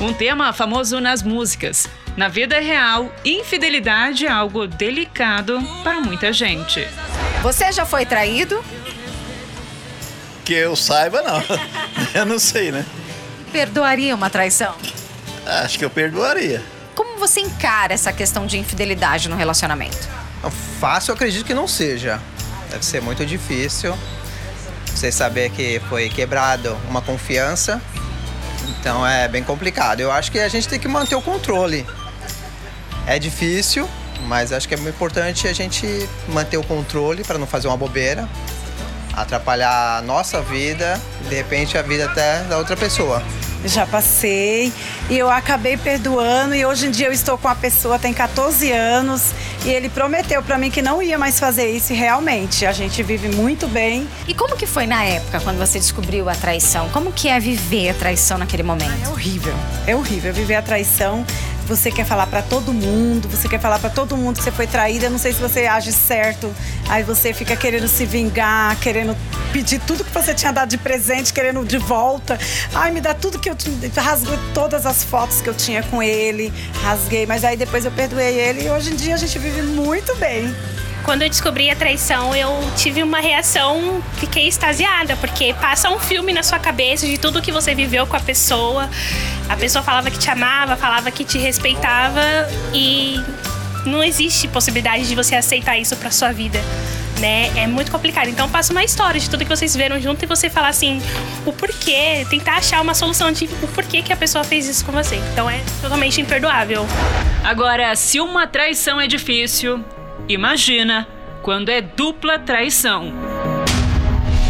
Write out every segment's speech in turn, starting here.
Um tema famoso nas músicas. Na vida real, infidelidade é algo delicado para muita gente. Você já foi traído? Que eu saiba, não. eu não sei, né? Perdoaria uma traição? Acho que eu perdoaria. Como você encara essa questão de infidelidade no relacionamento? Não, Fácil, eu acredito que não seja. Deve ser muito difícil. Você saber que foi quebrado uma confiança. Então é bem complicado. Eu acho que a gente tem que manter o controle. É difícil, mas acho que é muito importante a gente manter o controle para não fazer uma bobeira, atrapalhar a nossa vida de repente a vida até da outra pessoa. Já passei e eu acabei perdoando e hoje em dia eu estou com a pessoa tem 14 anos e ele prometeu para mim que não ia mais fazer isso e realmente a gente vive muito bem. E como que foi na época quando você descobriu a traição? Como que é viver a traição naquele É momento? horrível, é horrível viver a traição. Você quer falar para todo mundo, você quer falar para todo mundo que você foi traída, não sei se você age certo. Aí você fica querendo se vingar, querendo pedir tudo que você tinha dado de presente, querendo de volta. Ai, me dá tudo que eu. Rasguei todas as fotos que eu tinha com ele, rasguei, mas aí depois eu perdoei ele e hoje em dia a gente vive muito bem. Quando eu descobri a traição, eu tive uma reação, fiquei extasiada, porque passa um filme na sua cabeça de tudo que você viveu com a pessoa. A pessoa falava que te amava, falava que te respeitava e não existe possibilidade de você aceitar isso pra sua vida. Né? É muito complicado. Então passa uma história de tudo que vocês viveram junto e você falar assim, o porquê, tentar achar uma solução de o porquê que a pessoa fez isso com você. Então é totalmente imperdoável. Agora, se uma traição é difícil, imagina quando é dupla traição.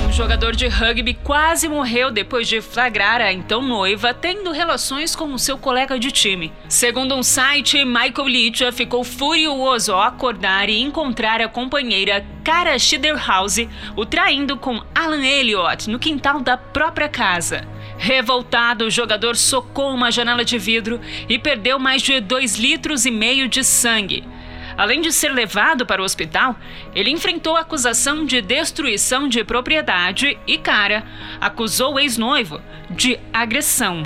Um jogador de rugby quase morreu depois de flagrar a então noiva tendo relações com o seu colega de time. Segundo um site, Michael Licha ficou furioso ao acordar e encontrar a companheira Cara Schiderhouse o traindo com Alan Elliott no quintal da própria casa. Revoltado, o jogador socou uma janela de vidro e perdeu mais de 2 litros e meio de sangue. Além de ser levado para o hospital, ele enfrentou a acusação de destruição de propriedade e Cara acusou o ex-noivo de agressão.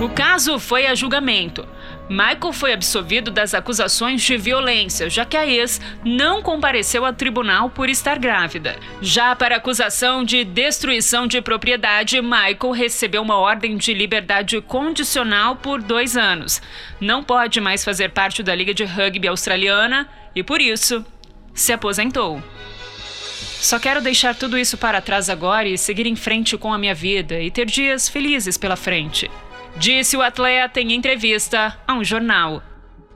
O caso foi a julgamento. Michael foi absolvido das acusações de violência, já que a ex não compareceu ao tribunal por estar grávida. Já para a acusação de destruição de propriedade, Michael recebeu uma ordem de liberdade condicional por dois anos. Não pode mais fazer parte da Liga de Rugby Australiana e, por isso, se aposentou. Só quero deixar tudo isso para trás agora e seguir em frente com a minha vida e ter dias felizes pela frente disse o atleta em entrevista a um jornal.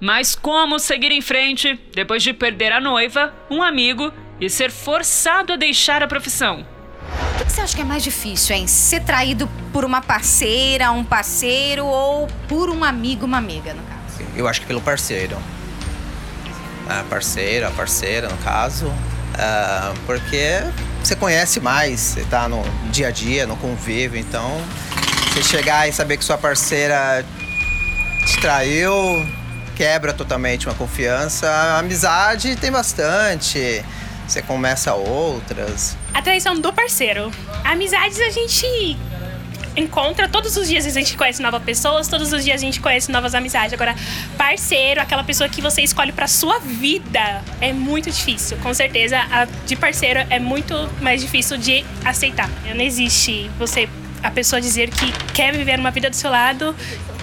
Mas como seguir em frente depois de perder a noiva, um amigo e ser forçado a deixar a profissão? O que que você acha que é mais difícil, hein? Ser traído por uma parceira, um parceiro ou por um amigo, uma amiga, no caso? Eu acho que pelo parceiro. A parceira, a parceira, no caso. Ah, porque você conhece mais, você tá no dia a dia, no convívio, então você chegar e saber que sua parceira te traiu, quebra totalmente uma confiança. A amizade tem bastante. Você começa outras. A traição do parceiro. Amizades a gente encontra todos os dias a gente conhece novas pessoas, todos os dias a gente conhece novas amizades. Agora, parceiro, aquela pessoa que você escolhe pra sua vida, é muito difícil. Com certeza, de parceiro é muito mais difícil de aceitar. Não existe você a pessoa dizer que quer viver uma vida do seu lado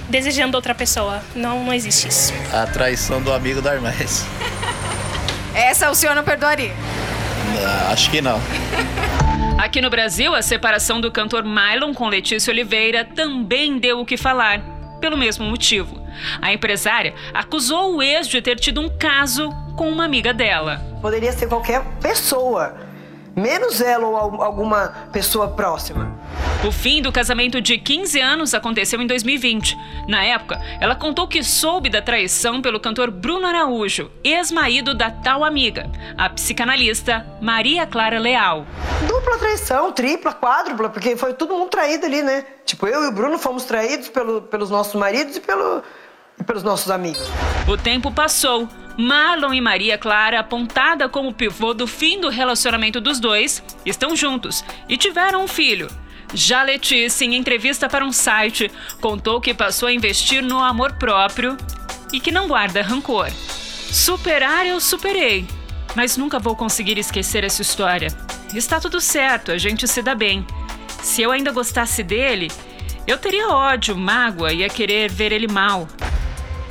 desejando outra pessoa. Não, não existe isso. A traição do amigo da Hermes. Essa o senhor não perdoaria? Ah, Acho que não. Aqui no Brasil, a separação do cantor Mylon com Letícia Oliveira também deu o que falar, pelo mesmo motivo. A empresária acusou o ex de ter tido um caso com uma amiga dela. Poderia ser qualquer pessoa, Menos ela ou al- alguma pessoa próxima. O fim do casamento de 15 anos aconteceu em 2020. Na época, ela contou que soube da traição pelo cantor Bruno Araújo, ex-marido da tal amiga, a psicanalista Maria Clara Leal. Dupla traição, tripla, quádrupla, porque foi todo mundo traído ali, né? Tipo, eu e o Bruno fomos traídos pelo- pelos nossos maridos e, pelo- e pelos nossos amigos. O tempo passou. Marlon e Maria Clara, apontada como pivô do fim do relacionamento dos dois, estão juntos e tiveram um filho. Já Letícia, em entrevista para um site, contou que passou a investir no amor próprio e que não guarda rancor. Superar eu superei, mas nunca vou conseguir esquecer essa história. Está tudo certo, a gente se dá bem. Se eu ainda gostasse dele, eu teria ódio, mágoa e ia querer ver ele mal.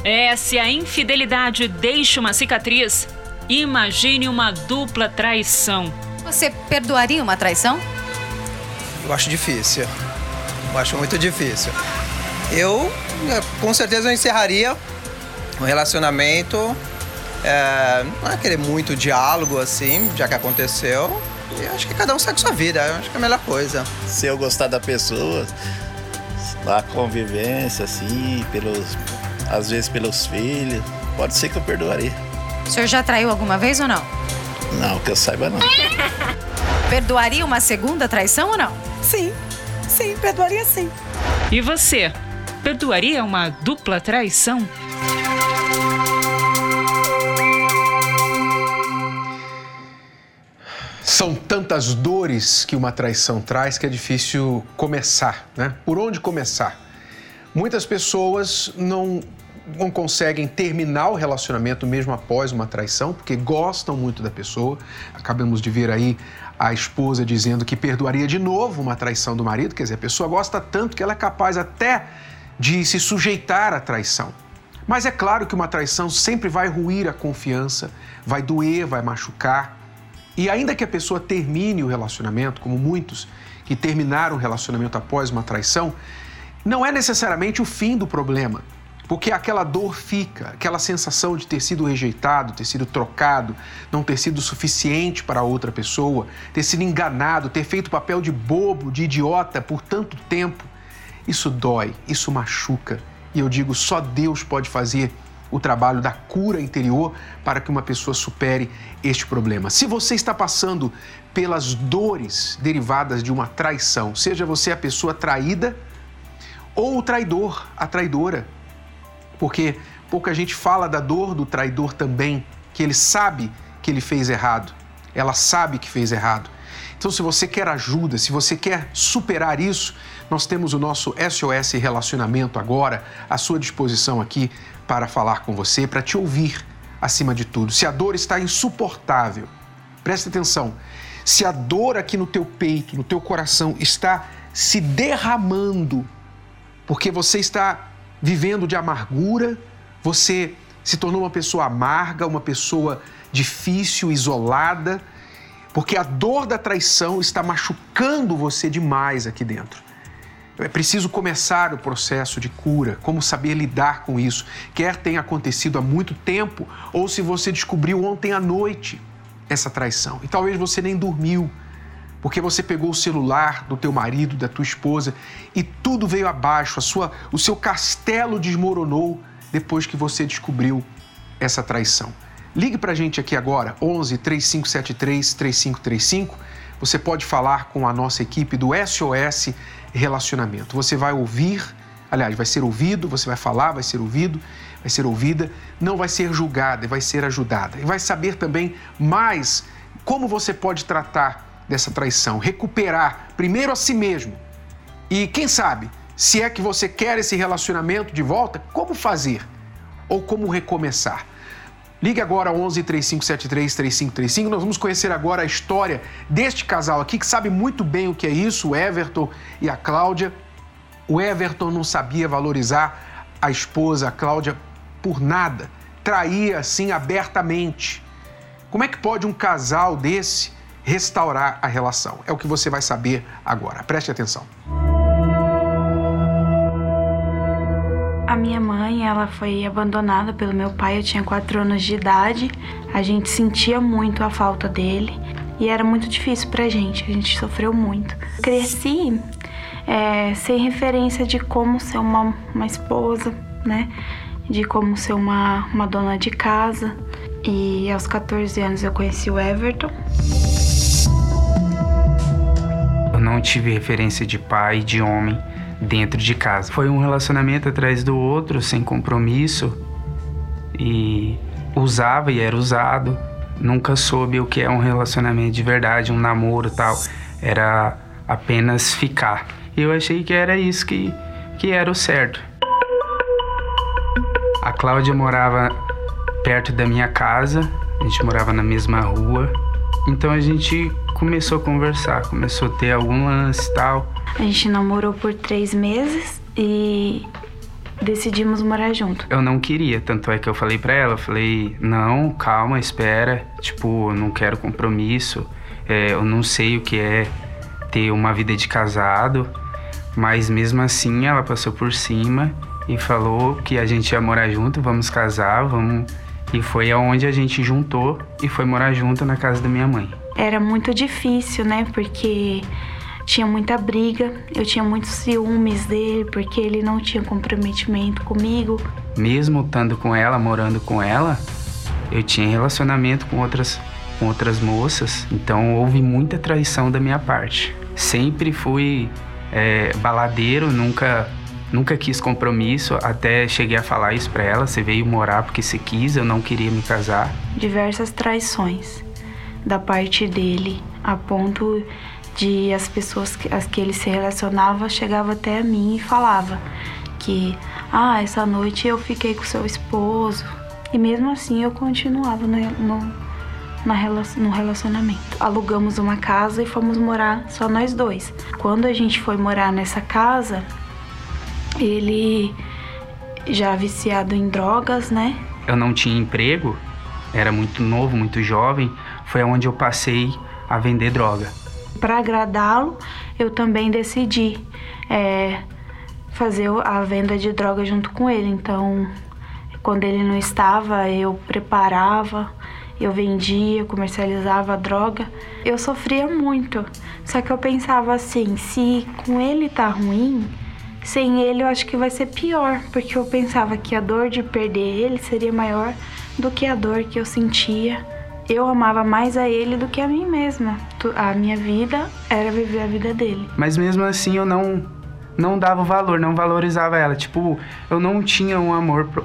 É, se a infidelidade deixa uma cicatriz, imagine uma dupla traição. Você perdoaria uma traição? Eu acho difícil. Eu acho muito difícil. Eu, eh, com certeza, eu encerraria um relacionamento. É, não é querer muito diálogo assim, já que aconteceu. E acho que cada um segue sua vida. Eu acho que é a melhor coisa. Se eu gostar da pessoa, a convivência, assim, pelos, às vezes pelos filhos, pode ser que eu perdoaria. O senhor já traiu alguma vez ou não? Não, que eu saiba não. Perdoaria uma segunda traição ou não? Sim, sim, perdoaria sim. E você, perdoaria uma dupla traição? São tantas dores que uma traição traz que é difícil começar, né? Por onde começar? Muitas pessoas não, não conseguem terminar o relacionamento mesmo após uma traição, porque gostam muito da pessoa. Acabamos de ver aí a esposa dizendo que perdoaria de novo uma traição do marido, quer dizer, a pessoa gosta tanto que ela é capaz até de se sujeitar à traição. Mas é claro que uma traição sempre vai ruir a confiança, vai doer, vai machucar. E ainda que a pessoa termine o relacionamento, como muitos que terminaram o relacionamento após uma traição, não é necessariamente o fim do problema, porque aquela dor fica, aquela sensação de ter sido rejeitado, ter sido trocado, não ter sido suficiente para outra pessoa, ter sido enganado, ter feito papel de bobo, de idiota por tanto tempo. Isso dói, isso machuca. E eu digo, só Deus pode fazer o trabalho da cura interior para que uma pessoa supere este problema. Se você está passando pelas dores derivadas de uma traição, seja você a pessoa traída ou o traidor, a traidora, porque pouca gente fala da dor do traidor também, que ele sabe que ele fez errado, ela sabe que fez errado. Então, se você quer ajuda, se você quer superar isso, nós temos o nosso SOS Relacionamento agora à sua disposição aqui para falar com você, para te ouvir acima de tudo. Se a dor está insuportável, preste atenção. Se a dor aqui no teu peito, no teu coração está se derramando, porque você está vivendo de amargura, você se tornou uma pessoa amarga, uma pessoa difícil, isolada, porque a dor da traição está machucando você demais aqui dentro. É preciso começar o processo de cura, como saber lidar com isso, quer tenha acontecido há muito tempo ou se você descobriu ontem à noite essa traição. E talvez você nem dormiu, porque você pegou o celular do teu marido, da tua esposa e tudo veio abaixo, a sua, o seu castelo desmoronou depois que você descobriu essa traição. Ligue para a gente aqui agora, 11 3573 3535. Você pode falar com a nossa equipe do SOS Relacionamento. Você vai ouvir, aliás, vai ser ouvido, você vai falar, vai ser ouvido, vai ser ouvida, não vai ser julgada, vai ser ajudada. E vai saber também mais como você pode tratar dessa traição, recuperar primeiro a si mesmo. E quem sabe, se é que você quer esse relacionamento de volta, como fazer? Ou como recomeçar? Ligue agora 11 3573 3535. Nós vamos conhecer agora a história deste casal aqui que sabe muito bem o que é isso, o Everton e a Cláudia. O Everton não sabia valorizar a esposa, a Cláudia, por nada. Traía assim abertamente. Como é que pode um casal desse restaurar a relação? É o que você vai saber agora. Preste atenção. A minha mãe, ela foi abandonada pelo meu pai, eu tinha 4 anos de idade. A gente sentia muito a falta dele. E era muito difícil pra gente, a gente sofreu muito. Cresci é, sem referência de como ser uma, uma esposa, né? De como ser uma, uma dona de casa. E aos 14 anos eu conheci o Everton. Não tive referência de pai, de homem dentro de casa. Foi um relacionamento atrás do outro, sem compromisso. E usava e era usado. Nunca soube o que é um relacionamento de verdade, um namoro tal. Era apenas ficar. Eu achei que era isso que, que era o certo. A Cláudia morava perto da minha casa, a gente morava na mesma rua. Então a gente começou a conversar, começou a ter algum lance e tal. A gente namorou por três meses e decidimos morar junto. Eu não queria, tanto é que eu falei para ela, eu falei, não, calma, espera, tipo, não quero compromisso, é, eu não sei o que é ter uma vida de casado, mas mesmo assim ela passou por cima e falou que a gente ia morar junto, vamos casar, vamos e foi aonde a gente juntou e foi morar junto na casa da minha mãe. Era muito difícil, né? Porque tinha muita briga, eu tinha muitos ciúmes dele, porque ele não tinha comprometimento comigo. Mesmo estando com ela, morando com ela, eu tinha relacionamento com outras, com outras moças, então houve muita traição da minha parte. Sempre fui é, baladeiro, nunca nunca quis compromisso, até cheguei a falar isso para ela, você veio morar porque você quis, eu não queria me casar. Diversas traições da parte dele, a ponto de as pessoas que, as que ele se relacionava chegava até a mim e falava que ah, essa noite eu fiquei com seu esposo. E mesmo assim eu continuava no, no, na, no relacionamento. Alugamos uma casa e fomos morar só nós dois. Quando a gente foi morar nessa casa, ele já viciado em drogas, né? Eu não tinha emprego, era muito novo, muito jovem. Foi onde eu passei a vender droga para agradá-lo, eu também decidi é, fazer a venda de droga junto com ele. Então, quando ele não estava, eu preparava, eu vendia, comercializava a droga. Eu sofria muito. Só que eu pensava assim, se com ele tá ruim, sem ele eu acho que vai ser pior, porque eu pensava que a dor de perder ele seria maior do que a dor que eu sentia eu amava mais a ele do que a mim mesma. A minha vida era viver a vida dele. Mas mesmo assim eu não não dava valor, não valorizava ela. Tipo, eu não tinha um amor pro,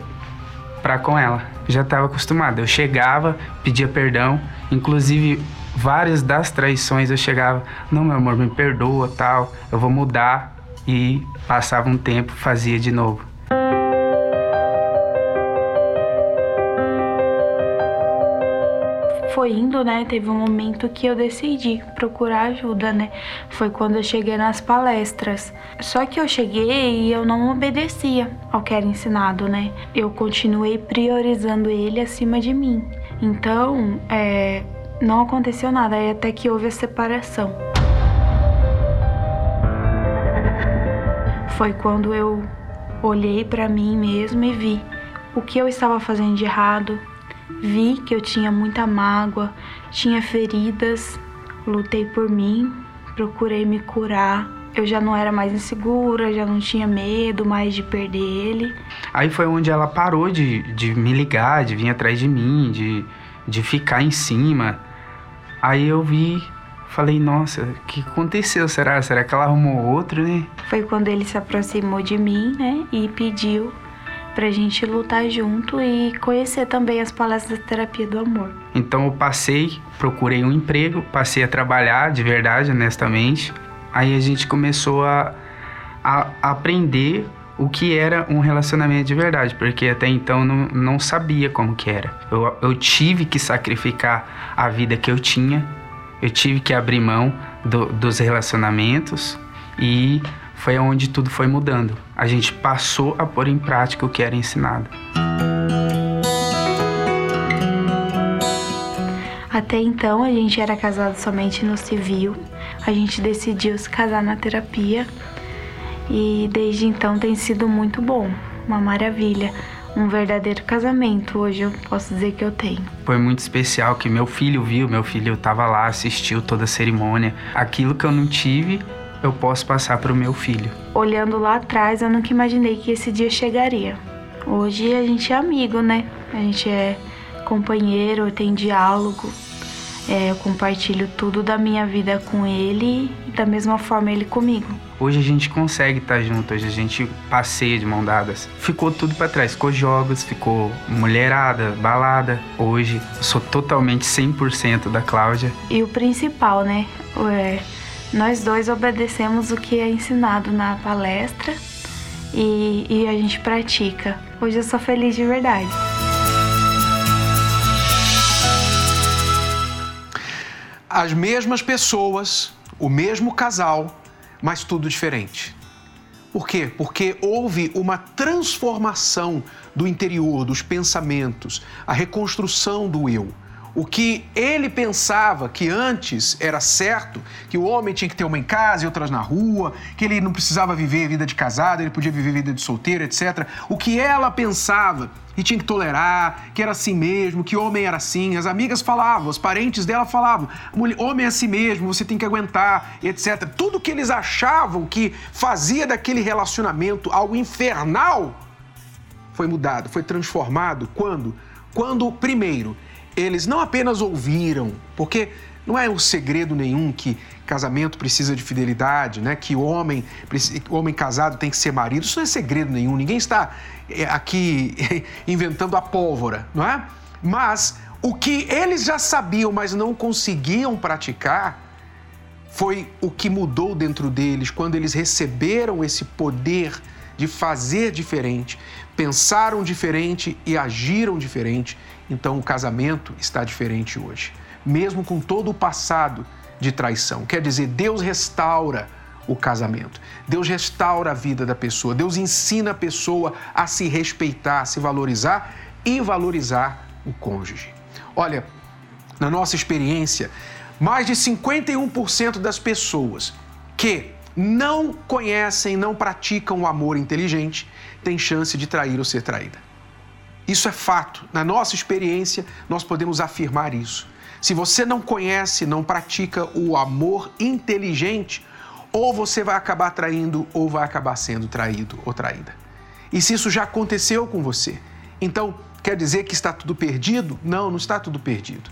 pra com ela. Já estava acostumado. Eu chegava, pedia perdão, inclusive várias das traições eu chegava, não, meu amor, me perdoa, tal, eu vou mudar e passava um tempo, fazia de novo. Foi indo, né, teve um momento que eu decidi procurar ajuda, né? Foi quando eu cheguei nas palestras. Só que eu cheguei e eu não obedecia ao que era ensinado, né? Eu continuei priorizando ele acima de mim. Então, é, não aconteceu nada, aí até que houve a separação. Foi quando eu olhei para mim mesmo e vi o que eu estava fazendo de errado, Vi que eu tinha muita mágoa, tinha feridas, lutei por mim, procurei me curar. Eu já não era mais insegura, já não tinha medo mais de perder ele. Aí foi onde ela parou de, de me ligar, de vir atrás de mim, de, de ficar em cima. Aí eu vi, falei, nossa, o que aconteceu? Será? Será que ela arrumou outro, né? Foi quando ele se aproximou de mim, né? E pediu pra gente lutar junto e conhecer também as palestras da terapia do amor. Então eu passei, procurei um emprego, passei a trabalhar de verdade, honestamente. Aí a gente começou a, a aprender o que era um relacionamento de verdade, porque até então não, não sabia como que era. Eu, eu tive que sacrificar a vida que eu tinha, eu tive que abrir mão do, dos relacionamentos e foi onde tudo foi mudando. A gente passou a pôr em prática o que era ensinado. Até então a gente era casado somente no civil. A gente decidiu se casar na terapia e desde então tem sido muito bom, uma maravilha. um verdadeiro casamento. Hoje eu posso dizer que eu tenho. Foi muito especial que meu filho viu, meu filho estava lá, assistiu toda a cerimônia. Aquilo que eu não tive, eu posso passar para o meu filho. Olhando lá atrás, eu nunca imaginei que esse dia chegaria. Hoje a gente é amigo, né? A gente é companheiro, tem diálogo. É, eu compartilho tudo da minha vida com ele e da mesma forma ele comigo. Hoje a gente consegue estar junto, hoje a gente passeia de mão dadas. Ficou tudo para trás, ficou jogos, ficou mulherada, balada. Hoje eu sou totalmente 100% da Cláudia. E o principal, né? É, nós dois obedecemos o que é ensinado na palestra e, e a gente pratica. Hoje eu sou feliz de verdade. As mesmas pessoas, o mesmo casal, mas tudo diferente. Por quê? Porque houve uma transformação do interior, dos pensamentos, a reconstrução do eu. O que ele pensava que antes era certo, que o homem tinha que ter uma em casa e outras na rua, que ele não precisava viver vida de casado, ele podia viver vida de solteiro, etc. O que ela pensava e tinha que tolerar, que era assim mesmo, que homem era assim. As amigas falavam, os parentes dela falavam, homem é assim mesmo, você tem que aguentar, etc. Tudo que eles achavam que fazia daquele relacionamento algo infernal foi mudado, foi transformado quando? Quando, primeiro, eles não apenas ouviram, porque não é um segredo nenhum que casamento precisa de fidelidade, né? Que homem, homem casado tem que ser marido. Isso não é segredo nenhum. Ninguém está é, aqui inventando a pólvora, não é? Mas o que eles já sabiam, mas não conseguiam praticar, foi o que mudou dentro deles quando eles receberam esse poder de fazer diferente, pensaram diferente e agiram diferente. Então o casamento está diferente hoje, mesmo com todo o passado de traição. Quer dizer, Deus restaura o casamento. Deus restaura a vida da pessoa. Deus ensina a pessoa a se respeitar, a se valorizar e valorizar o cônjuge. Olha, na nossa experiência, mais de 51% das pessoas que não conhecem, não praticam o amor inteligente têm chance de trair ou ser traída. Isso é fato. Na nossa experiência, nós podemos afirmar isso. Se você não conhece, não pratica o amor inteligente, ou você vai acabar traindo ou vai acabar sendo traído ou traída. E se isso já aconteceu com você, então quer dizer que está tudo perdido? Não, não está tudo perdido.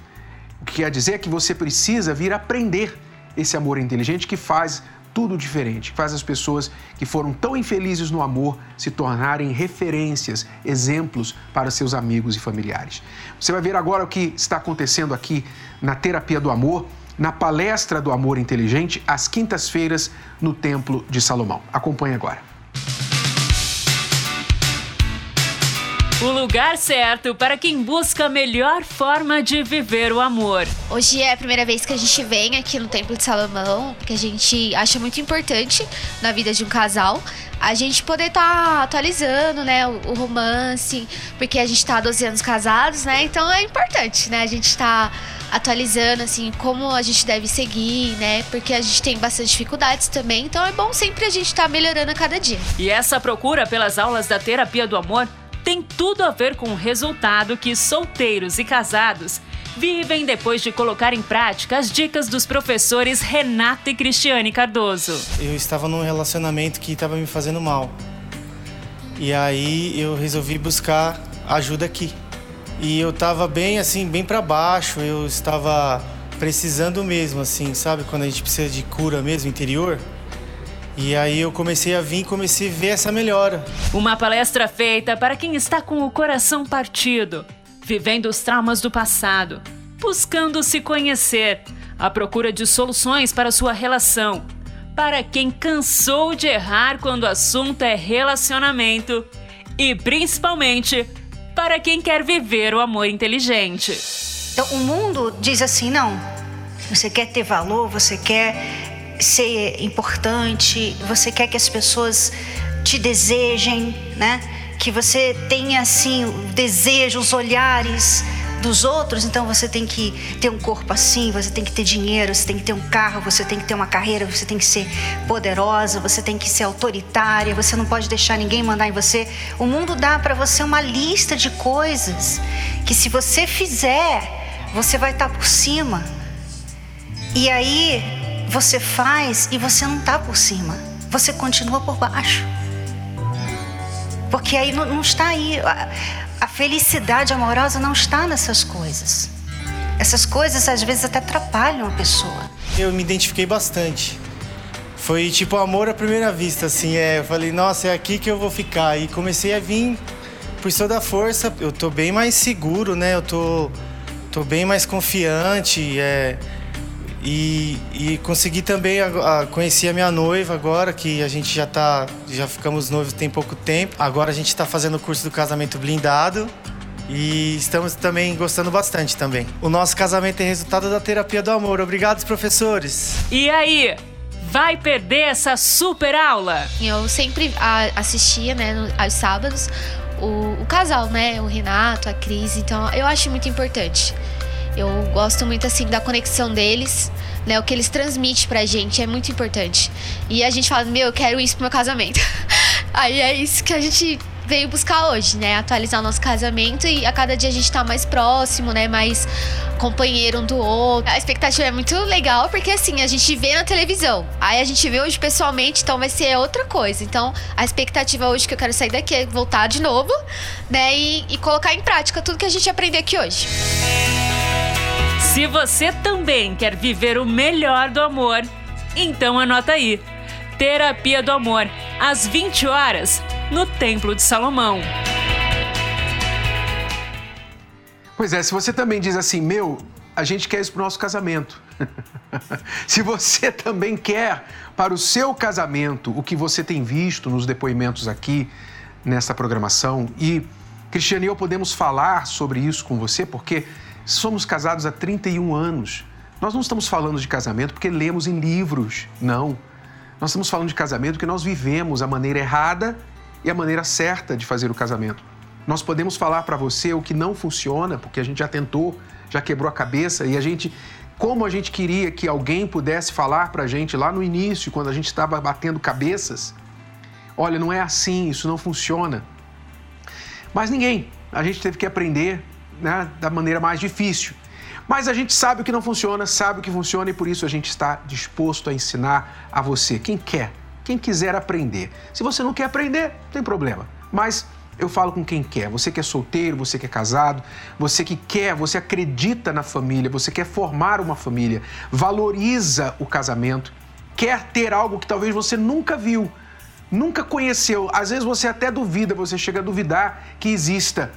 O que quer dizer é que você precisa vir aprender esse amor inteligente que faz tudo diferente, faz as pessoas que foram tão infelizes no amor se tornarem referências, exemplos para seus amigos e familiares. Você vai ver agora o que está acontecendo aqui na Terapia do Amor, na palestra do Amor Inteligente, às quintas-feiras no Templo de Salomão. Acompanhe agora. O lugar certo para quem busca a melhor forma de viver o amor. Hoje é a primeira vez que a gente vem aqui no Templo de Salomão, que a gente acha muito importante na vida de um casal. A gente poder estar tá atualizando, né, o, romance, porque a gente está há 12 anos casados, né? Então é importante, né? A gente está atualizando assim como a gente deve seguir, né? Porque a gente tem bastante dificuldades também, então é bom sempre a gente estar tá melhorando a cada dia. E essa procura pelas aulas da terapia do amor tem tudo a ver com o resultado que solteiros e casados vivem depois de colocar em prática as dicas dos professores Renato e Cristiane Cardoso. Eu estava num relacionamento que estava me fazendo mal. E aí eu resolvi buscar ajuda aqui. E eu estava bem assim, bem para baixo, eu estava precisando mesmo assim, sabe quando a gente precisa de cura mesmo interior? E aí eu comecei a vir e comecei a ver essa melhora. Uma palestra feita para quem está com o coração partido, vivendo os traumas do passado, buscando se conhecer, à procura de soluções para sua relação. Para quem cansou de errar quando o assunto é relacionamento e principalmente para quem quer viver o amor inteligente. Então, o mundo diz assim: não, você quer ter valor, você quer ser importante, você quer que as pessoas te desejem, né? Que você tenha assim o desejo, os olhares dos outros, então você tem que ter um corpo assim, você tem que ter dinheiro, você tem que ter um carro, você tem que ter uma carreira, você tem que ser poderosa, você tem que ser autoritária, você não pode deixar ninguém mandar em você. O mundo dá para você uma lista de coisas que se você fizer, você vai estar por cima. E aí você faz e você não está por cima, você continua por baixo. Porque aí não, não está aí. A, a felicidade amorosa não está nessas coisas. Essas coisas às vezes até atrapalham a pessoa. Eu me identifiquei bastante. Foi tipo amor à primeira vista, assim. É, eu falei, nossa, é aqui que eu vou ficar. E comecei a vir por toda a força. Eu tô bem mais seguro, né? Eu tô, tô bem mais confiante. É, e, e consegui também a, a, conhecer a minha noiva agora, que a gente já tá. Já ficamos noivos tem pouco tempo. Agora a gente está fazendo o curso do casamento blindado. E estamos também gostando bastante também. O nosso casamento é resultado da terapia do amor. Obrigado, professores. E aí, vai perder essa super aula? Eu sempre assistia, né, aos sábados, o, o casal, né, o Renato, a Cris. Então, eu acho muito importante. Eu gosto muito assim da conexão deles, né? O que eles transmitem pra gente é muito importante. E a gente fala, meu, eu quero isso pro meu casamento. Aí é isso que a gente veio buscar hoje, né? Atualizar o nosso casamento e a cada dia a gente tá mais próximo, né? Mais companheiro um do outro. A expectativa é muito legal porque assim, a gente vê na televisão. Aí a gente vê hoje pessoalmente, então vai ser outra coisa. Então, a expectativa hoje que eu quero sair daqui é voltar de novo, né? E, e colocar em prática tudo que a gente aprendeu aqui hoje. Se você também quer viver o melhor do amor, então anota aí. Terapia do Amor, às 20 horas, no Templo de Salomão. Pois é, se você também diz assim, meu, a gente quer isso para o nosso casamento. se você também quer para o seu casamento o que você tem visto nos depoimentos aqui nessa programação e Cristiane e eu podemos falar sobre isso com você porque Somos casados há 31 anos. Nós não estamos falando de casamento porque lemos em livros, não. Nós estamos falando de casamento porque nós vivemos a maneira errada e a maneira certa de fazer o casamento. Nós podemos falar para você o que não funciona, porque a gente já tentou, já quebrou a cabeça e a gente, como a gente queria que alguém pudesse falar para a gente lá no início, quando a gente estava batendo cabeças, olha, não é assim, isso não funciona. Mas ninguém, a gente teve que aprender né, da maneira mais difícil. Mas a gente sabe o que não funciona, sabe o que funciona e por isso a gente está disposto a ensinar a você, quem quer, quem quiser aprender. Se você não quer aprender, não tem problema. Mas eu falo com quem quer. Você que é solteiro, você que é casado, você que quer, você acredita na família, você quer formar uma família, valoriza o casamento, quer ter algo que talvez você nunca viu, nunca conheceu. Às vezes você até duvida, você chega a duvidar que exista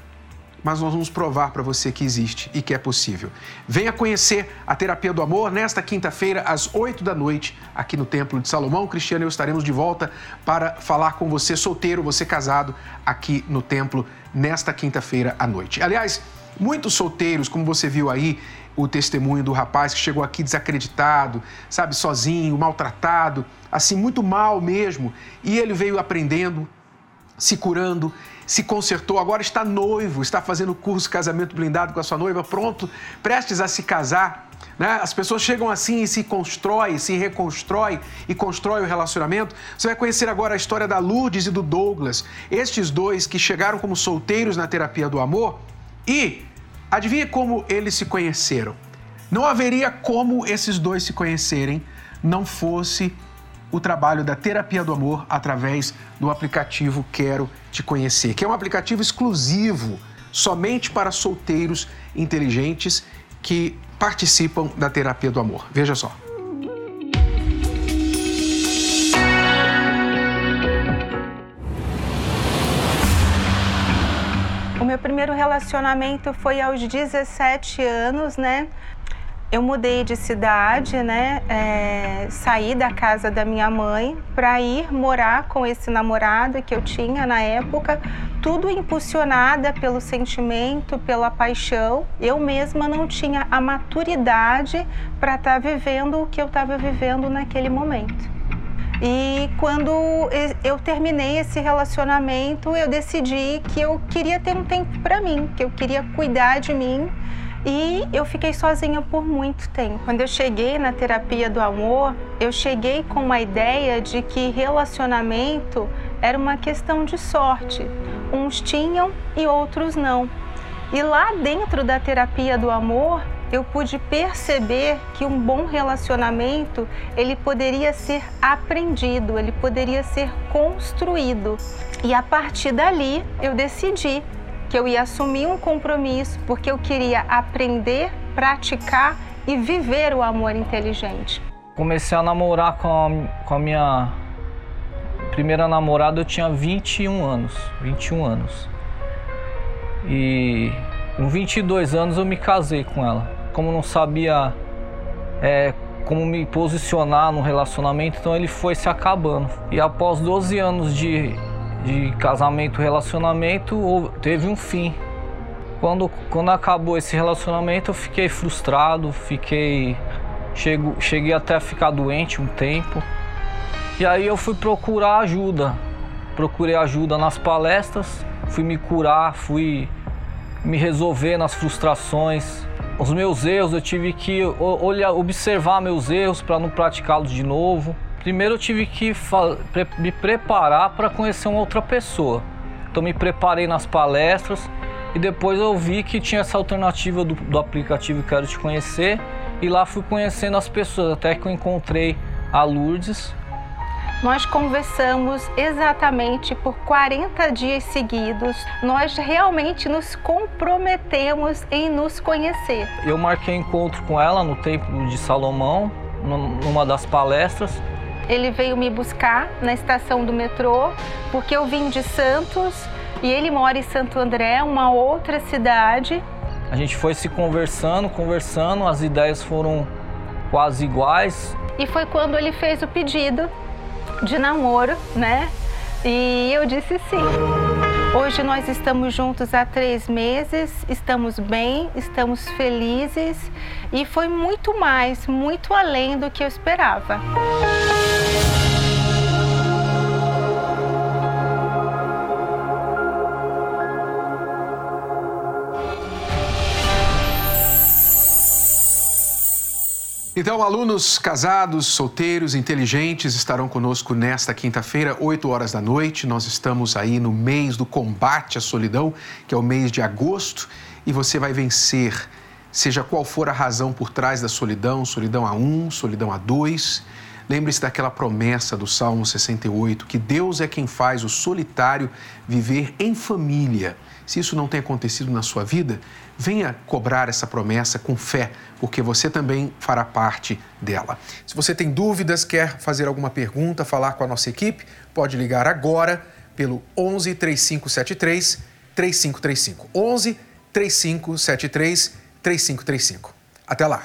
mas nós vamos provar para você que existe e que é possível. Venha conhecer a Terapia do Amor nesta quinta-feira, às 8 da noite, aqui no Templo de Salomão. Cristiano e eu estaremos de volta para falar com você solteiro, você casado, aqui no Templo, nesta quinta-feira à noite. Aliás, muitos solteiros, como você viu aí, o testemunho do rapaz que chegou aqui desacreditado, sabe, sozinho, maltratado, assim, muito mal mesmo, e ele veio aprendendo, se curando se consertou, agora está noivo, está fazendo curso casamento blindado com a sua noiva, pronto, prestes a se casar. Né? As pessoas chegam assim e se constrói, se reconstrói e constrói o relacionamento. Você vai conhecer agora a história da Lourdes e do Douglas, estes dois que chegaram como solteiros na terapia do amor e adivinha como eles se conheceram? Não haveria como esses dois se conhecerem não fosse o trabalho da terapia do amor através do aplicativo Quero Te Conhecer, que é um aplicativo exclusivo somente para solteiros inteligentes que participam da terapia do amor. Veja só. O meu primeiro relacionamento foi aos 17 anos, né? Eu mudei de cidade, né? É, saí da casa da minha mãe para ir morar com esse namorado que eu tinha na época, tudo impulsionada pelo sentimento, pela paixão. Eu mesma não tinha a maturidade para estar tá vivendo o que eu estava vivendo naquele momento. E quando eu terminei esse relacionamento, eu decidi que eu queria ter um tempo para mim, que eu queria cuidar de mim. E eu fiquei sozinha por muito tempo. Quando eu cheguei na terapia do amor, eu cheguei com uma ideia de que relacionamento era uma questão de sorte. Uns tinham e outros não. E lá dentro da terapia do amor, eu pude perceber que um bom relacionamento ele poderia ser aprendido, ele poderia ser construído. E a partir dali eu decidi que eu ia assumir um compromisso porque eu queria aprender, praticar e viver o amor inteligente. Comecei a namorar com a, com a minha primeira namorada, eu tinha 21 anos, 21 anos. E com 22 anos eu me casei com ela como não sabia é, como me posicionar no relacionamento, então ele foi se acabando. E após 12 anos de, de casamento relacionamento, teve um fim. Quando, quando acabou esse relacionamento, eu fiquei frustrado, fiquei. Chego, cheguei até a ficar doente um tempo. E aí eu fui procurar ajuda. Procurei ajuda nas palestras, fui me curar, fui me resolver nas frustrações, os meus erros, eu tive que olhar, observar meus erros para não praticá-los de novo. Primeiro eu tive que me preparar para conhecer uma outra pessoa. Então me preparei nas palestras e depois eu vi que tinha essa alternativa do, do aplicativo Quero Te Conhecer e lá fui conhecendo as pessoas, até que eu encontrei a Lourdes, nós conversamos exatamente por 40 dias seguidos. Nós realmente nos comprometemos em nos conhecer. Eu marquei encontro com ela no Templo de Salomão, numa das palestras. Ele veio me buscar na estação do metrô, porque eu vim de Santos e ele mora em Santo André, uma outra cidade. A gente foi se conversando, conversando, as ideias foram quase iguais. E foi quando ele fez o pedido de namoro, né? E eu disse sim. Hoje nós estamos juntos há três meses, estamos bem, estamos felizes e foi muito mais, muito além do que eu esperava. Então, alunos casados, solteiros, inteligentes estarão conosco nesta quinta-feira, 8 horas da noite. Nós estamos aí no mês do combate à solidão, que é o mês de agosto, e você vai vencer, seja qual for a razão por trás da solidão solidão a um, solidão a dois. Lembre-se daquela promessa do Salmo 68, que Deus é quem faz o solitário viver em família. Se isso não tem acontecido na sua vida, venha cobrar essa promessa com fé, porque você também fará parte dela. Se você tem dúvidas, quer fazer alguma pergunta, falar com a nossa equipe, pode ligar agora pelo 11 3573 3535. 11 3573 3535. Até lá.